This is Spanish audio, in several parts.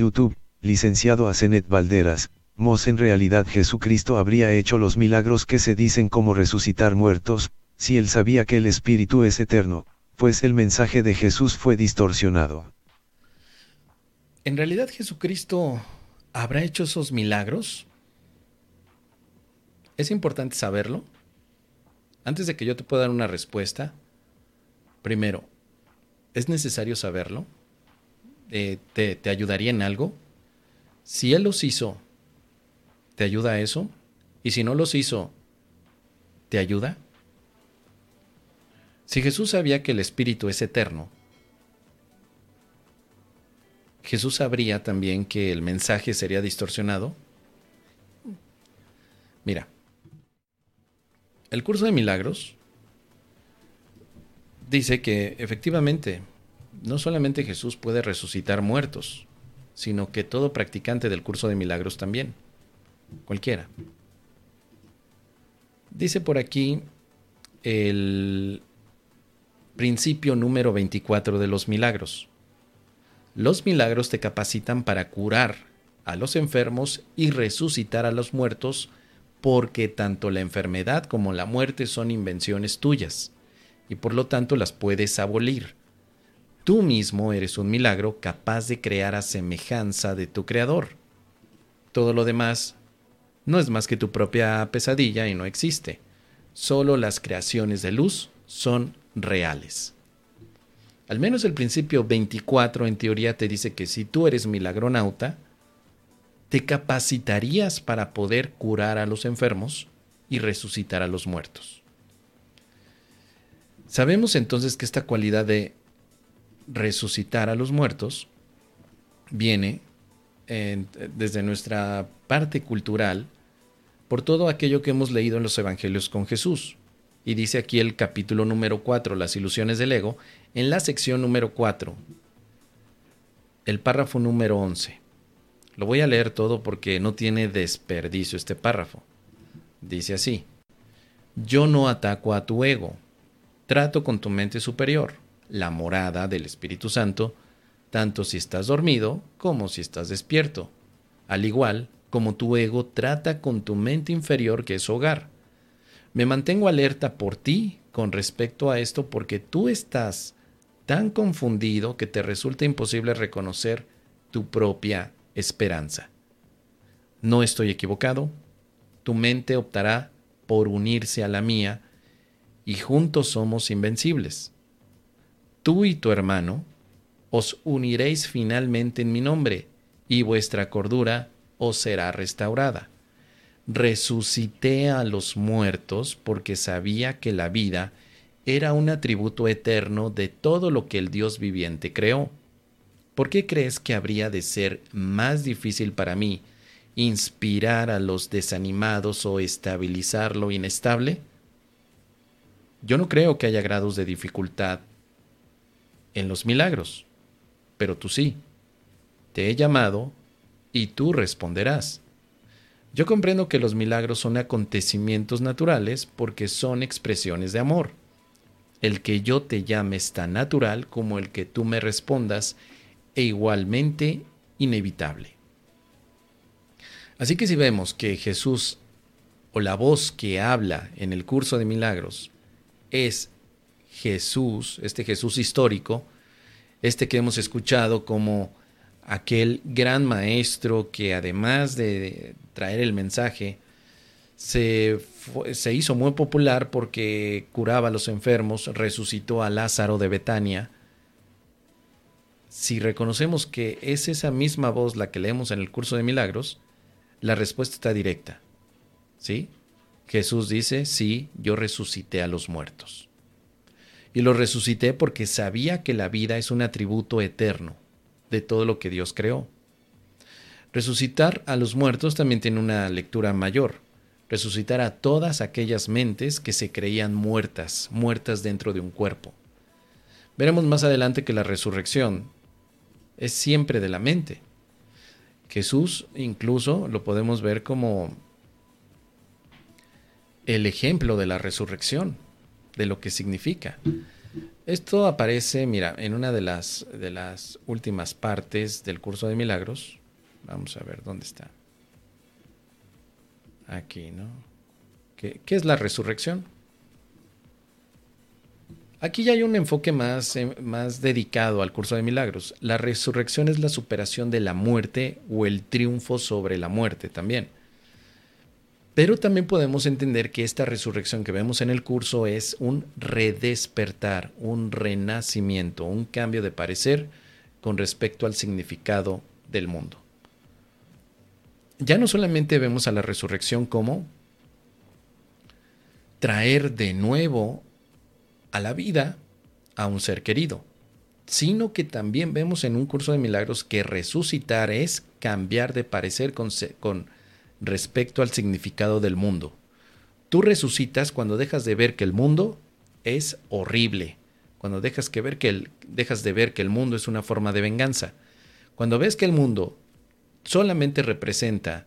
YouTube, licenciado Asenet Valderas, Mos en realidad Jesucristo habría hecho los milagros que se dicen como resucitar muertos, si él sabía que el Espíritu es eterno, pues el mensaje de Jesús fue distorsionado. ¿En realidad Jesucristo habrá hecho esos milagros? Es importante saberlo. Antes de que yo te pueda dar una respuesta, primero, ¿es necesario saberlo? Eh, ¿te, ¿Te ayudaría en algo? Si Él los hizo, ¿te ayuda a eso? Y si no los hizo, ¿te ayuda? Si Jesús sabía que el Espíritu es eterno, Jesús sabría también que el mensaje sería distorsionado. Mira, el curso de milagros dice que efectivamente no solamente Jesús puede resucitar muertos, sino que todo practicante del curso de milagros también, cualquiera. Dice por aquí el principio número 24 de los milagros. Los milagros te capacitan para curar a los enfermos y resucitar a los muertos porque tanto la enfermedad como la muerte son invenciones tuyas y por lo tanto las puedes abolir. Tú mismo eres un milagro capaz de crear a semejanza de tu creador. Todo lo demás no es más que tu propia pesadilla y no existe. Solo las creaciones de luz son reales. Al menos el principio 24 en teoría te dice que si tú eres milagronauta, te capacitarías para poder curar a los enfermos y resucitar a los muertos. Sabemos entonces que esta cualidad de resucitar a los muertos viene desde nuestra parte cultural por todo aquello que hemos leído en los evangelios con Jesús. Y dice aquí el capítulo número 4, las ilusiones del ego, en la sección número 4, el párrafo número 11. Lo voy a leer todo porque no tiene desperdicio este párrafo. Dice así, yo no ataco a tu ego, trato con tu mente superior, la morada del Espíritu Santo, tanto si estás dormido como si estás despierto, al igual como tu ego trata con tu mente inferior que es hogar. Me mantengo alerta por ti con respecto a esto porque tú estás tan confundido que te resulta imposible reconocer tu propia esperanza. No estoy equivocado, tu mente optará por unirse a la mía y juntos somos invencibles. Tú y tu hermano os uniréis finalmente en mi nombre y vuestra cordura os será restaurada. Resucité a los muertos porque sabía que la vida era un atributo eterno de todo lo que el Dios viviente creó. ¿Por qué crees que habría de ser más difícil para mí inspirar a los desanimados o estabilizar lo inestable? Yo no creo que haya grados de dificultad en los milagros, pero tú sí. Te he llamado y tú responderás. Yo comprendo que los milagros son acontecimientos naturales porque son expresiones de amor. El que yo te llame es tan natural como el que tú me respondas e igualmente inevitable. Así que si vemos que Jesús o la voz que habla en el curso de milagros es Jesús, este Jesús histórico, este que hemos escuchado como aquel gran maestro que además de traer el mensaje, se, se, hizo muy popular porque curaba a los enfermos, resucitó a Lázaro de Betania. Si reconocemos que es esa misma voz la que leemos en el curso de milagros, la respuesta está directa. ¿Sí? Jesús dice, sí, yo resucité a los muertos. Y lo resucité porque sabía que la vida es un atributo eterno de todo lo que Dios creó. Resucitar a los muertos también tiene una lectura mayor. Resucitar a todas aquellas mentes que se creían muertas, muertas dentro de un cuerpo. Veremos más adelante que la resurrección es siempre de la mente. Jesús incluso lo podemos ver como el ejemplo de la resurrección, de lo que significa. Esto aparece, mira, en una de las, de las últimas partes del curso de milagros. Vamos a ver dónde está. Aquí, ¿no? ¿Qué, qué es la resurrección? Aquí ya hay un enfoque más, eh, más dedicado al curso de milagros. La resurrección es la superación de la muerte o el triunfo sobre la muerte también. Pero también podemos entender que esta resurrección que vemos en el curso es un redespertar, un renacimiento, un cambio de parecer con respecto al significado del mundo. Ya no solamente vemos a la resurrección como traer de nuevo a la vida a un ser querido, sino que también vemos en un curso de milagros que resucitar es cambiar de parecer con, con respecto al significado del mundo. Tú resucitas cuando dejas de ver que el mundo es horrible, cuando dejas, que ver que el, dejas de ver que el mundo es una forma de venganza, cuando ves que el mundo solamente representa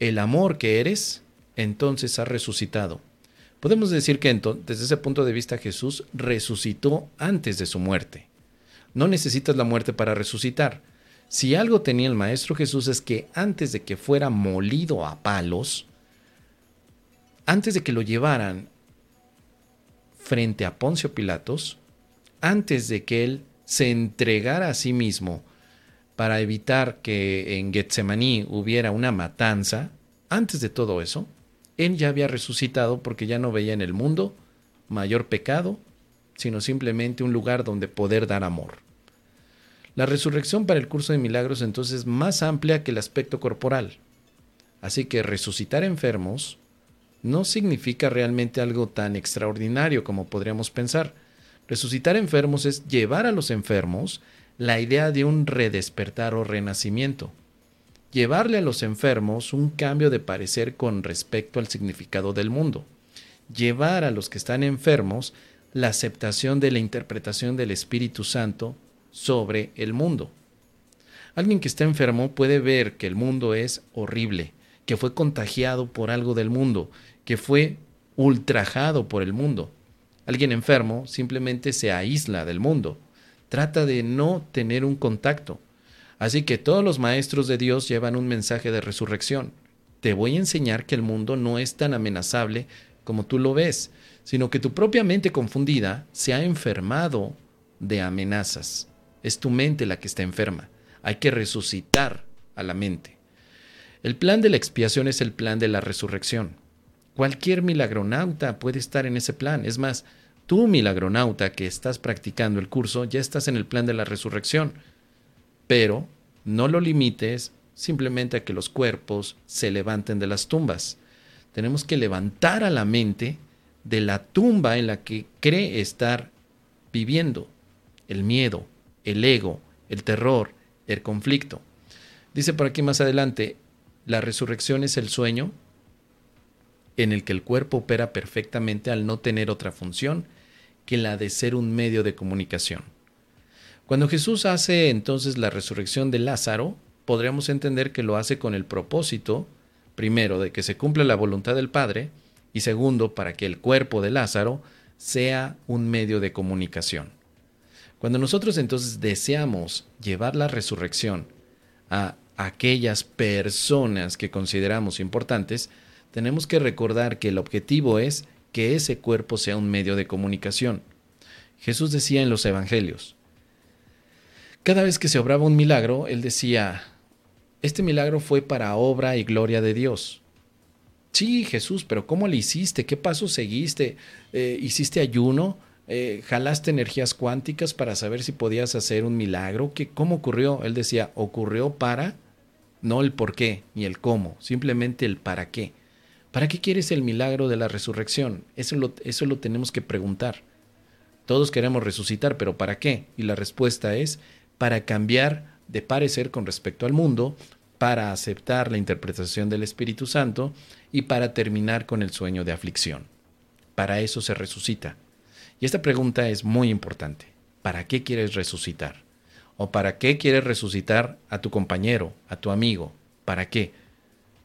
el amor que eres, entonces has resucitado. Podemos decir que desde ese punto de vista Jesús resucitó antes de su muerte. No necesitas la muerte para resucitar. Si algo tenía el Maestro Jesús es que antes de que fuera molido a palos, antes de que lo llevaran frente a Poncio Pilatos, antes de que él se entregara a sí mismo para evitar que en Getsemaní hubiera una matanza, antes de todo eso, él ya había resucitado porque ya no veía en el mundo mayor pecado, sino simplemente un lugar donde poder dar amor. La resurrección para el curso de milagros entonces es más amplia que el aspecto corporal. Así que resucitar enfermos no significa realmente algo tan extraordinario como podríamos pensar. Resucitar enfermos es llevar a los enfermos la idea de un redespertar o renacimiento llevarle a los enfermos un cambio de parecer con respecto al significado del mundo, llevar a los que están enfermos la aceptación de la interpretación del Espíritu Santo sobre el mundo. Alguien que está enfermo puede ver que el mundo es horrible, que fue contagiado por algo del mundo, que fue ultrajado por el mundo. Alguien enfermo simplemente se aísla del mundo, trata de no tener un contacto, Así que todos los maestros de Dios llevan un mensaje de resurrección. Te voy a enseñar que el mundo no es tan amenazable como tú lo ves, sino que tu propia mente confundida se ha enfermado de amenazas. Es tu mente la que está enferma. Hay que resucitar a la mente. El plan de la expiación es el plan de la resurrección. Cualquier milagronauta puede estar en ese plan. Es más, tú milagronauta que estás practicando el curso ya estás en el plan de la resurrección pero no lo limites simplemente a que los cuerpos se levanten de las tumbas. Tenemos que levantar a la mente de la tumba en la que cree estar viviendo el miedo, el ego, el terror, el conflicto. Dice por aquí más adelante, la resurrección es el sueño en el que el cuerpo opera perfectamente al no tener otra función que la de ser un medio de comunicación. Cuando Jesús hace entonces la resurrección de Lázaro, podríamos entender que lo hace con el propósito, primero, de que se cumpla la voluntad del Padre, y segundo, para que el cuerpo de Lázaro sea un medio de comunicación. Cuando nosotros entonces deseamos llevar la resurrección a aquellas personas que consideramos importantes, tenemos que recordar que el objetivo es que ese cuerpo sea un medio de comunicación. Jesús decía en los Evangelios, cada vez que se obraba un milagro, él decía, este milagro fue para obra y gloria de Dios. Sí, Jesús, pero ¿cómo le hiciste? ¿Qué pasos seguiste? Eh, ¿Hiciste ayuno? Eh, ¿Jalaste energías cuánticas para saber si podías hacer un milagro? ¿Qué, ¿Cómo ocurrió? Él decía, ocurrió para, no el por qué ni el cómo, simplemente el para qué. ¿Para qué quieres el milagro de la resurrección? Eso eso lo tenemos que preguntar. Todos queremos resucitar, pero ¿para qué? Y la respuesta es para cambiar de parecer con respecto al mundo, para aceptar la interpretación del Espíritu Santo y para terminar con el sueño de aflicción. Para eso se resucita. Y esta pregunta es muy importante. ¿Para qué quieres resucitar? ¿O para qué quieres resucitar a tu compañero, a tu amigo? ¿Para qué?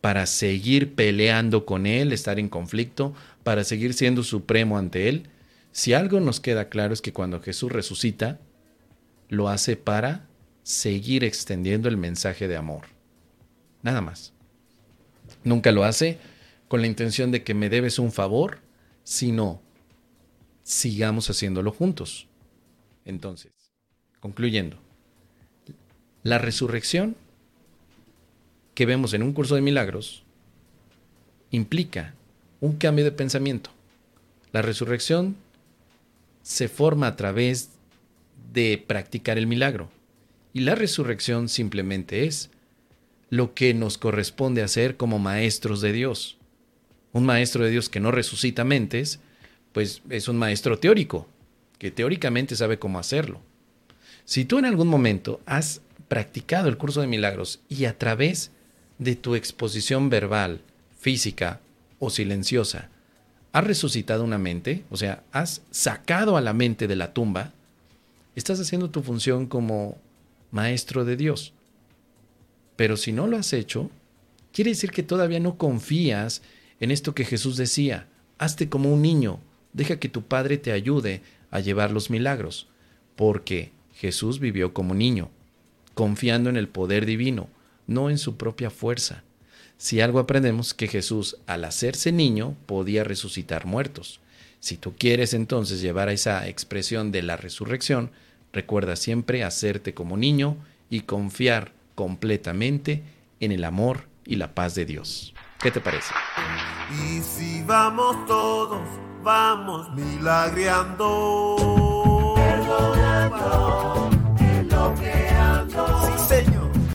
¿Para seguir peleando con él, estar en conflicto? ¿Para seguir siendo supremo ante él? Si algo nos queda claro es que cuando Jesús resucita, lo hace para seguir extendiendo el mensaje de amor. Nada más. Nunca lo hace con la intención de que me debes un favor, sino sigamos haciéndolo juntos. Entonces, concluyendo, la resurrección que vemos en un curso de milagros implica un cambio de pensamiento. La resurrección se forma a través de practicar el milagro. Y la resurrección simplemente es lo que nos corresponde hacer como maestros de Dios. Un maestro de Dios que no resucita mentes, pues es un maestro teórico, que teóricamente sabe cómo hacerlo. Si tú en algún momento has practicado el curso de milagros y a través de tu exposición verbal, física o silenciosa, has resucitado una mente, o sea, has sacado a la mente de la tumba, estás haciendo tu función como maestro de Dios. Pero si no lo has hecho, quiere decir que todavía no confías en esto que Jesús decía, hazte como un niño, deja que tu Padre te ayude a llevar los milagros, porque Jesús vivió como niño, confiando en el poder divino, no en su propia fuerza. Si algo aprendemos que Jesús, al hacerse niño, podía resucitar muertos. Si tú quieres entonces llevar a esa expresión de la resurrección, recuerda siempre hacerte como niño y confiar completamente en el amor y la paz de Dios. ¿Qué te parece? Y si vamos todos, vamos milagreando.